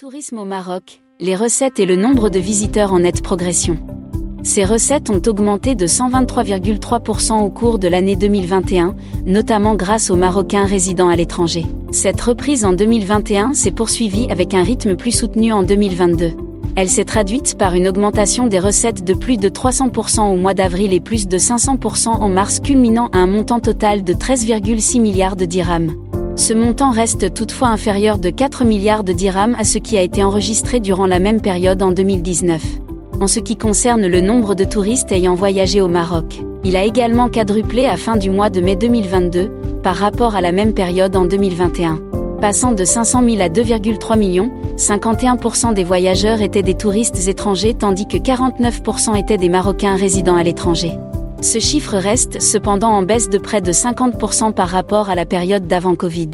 Tourisme au Maroc, les recettes et le nombre de visiteurs en nette progression. Ces recettes ont augmenté de 123,3% au cours de l'année 2021, notamment grâce aux Marocains résidant à l'étranger. Cette reprise en 2021 s'est poursuivie avec un rythme plus soutenu en 2022. Elle s'est traduite par une augmentation des recettes de plus de 300% au mois d'avril et plus de 500% en mars culminant à un montant total de 13,6 milliards de dirhams. Ce montant reste toutefois inférieur de 4 milliards de dirhams à ce qui a été enregistré durant la même période en 2019. En ce qui concerne le nombre de touristes ayant voyagé au Maroc, il a également quadruplé à fin du mois de mai 2022, par rapport à la même période en 2021. Passant de 500 000 à 2,3 millions, 51% des voyageurs étaient des touristes étrangers tandis que 49% étaient des Marocains résidant à l'étranger. Ce chiffre reste cependant en baisse de près de 50% par rapport à la période d'avant Covid.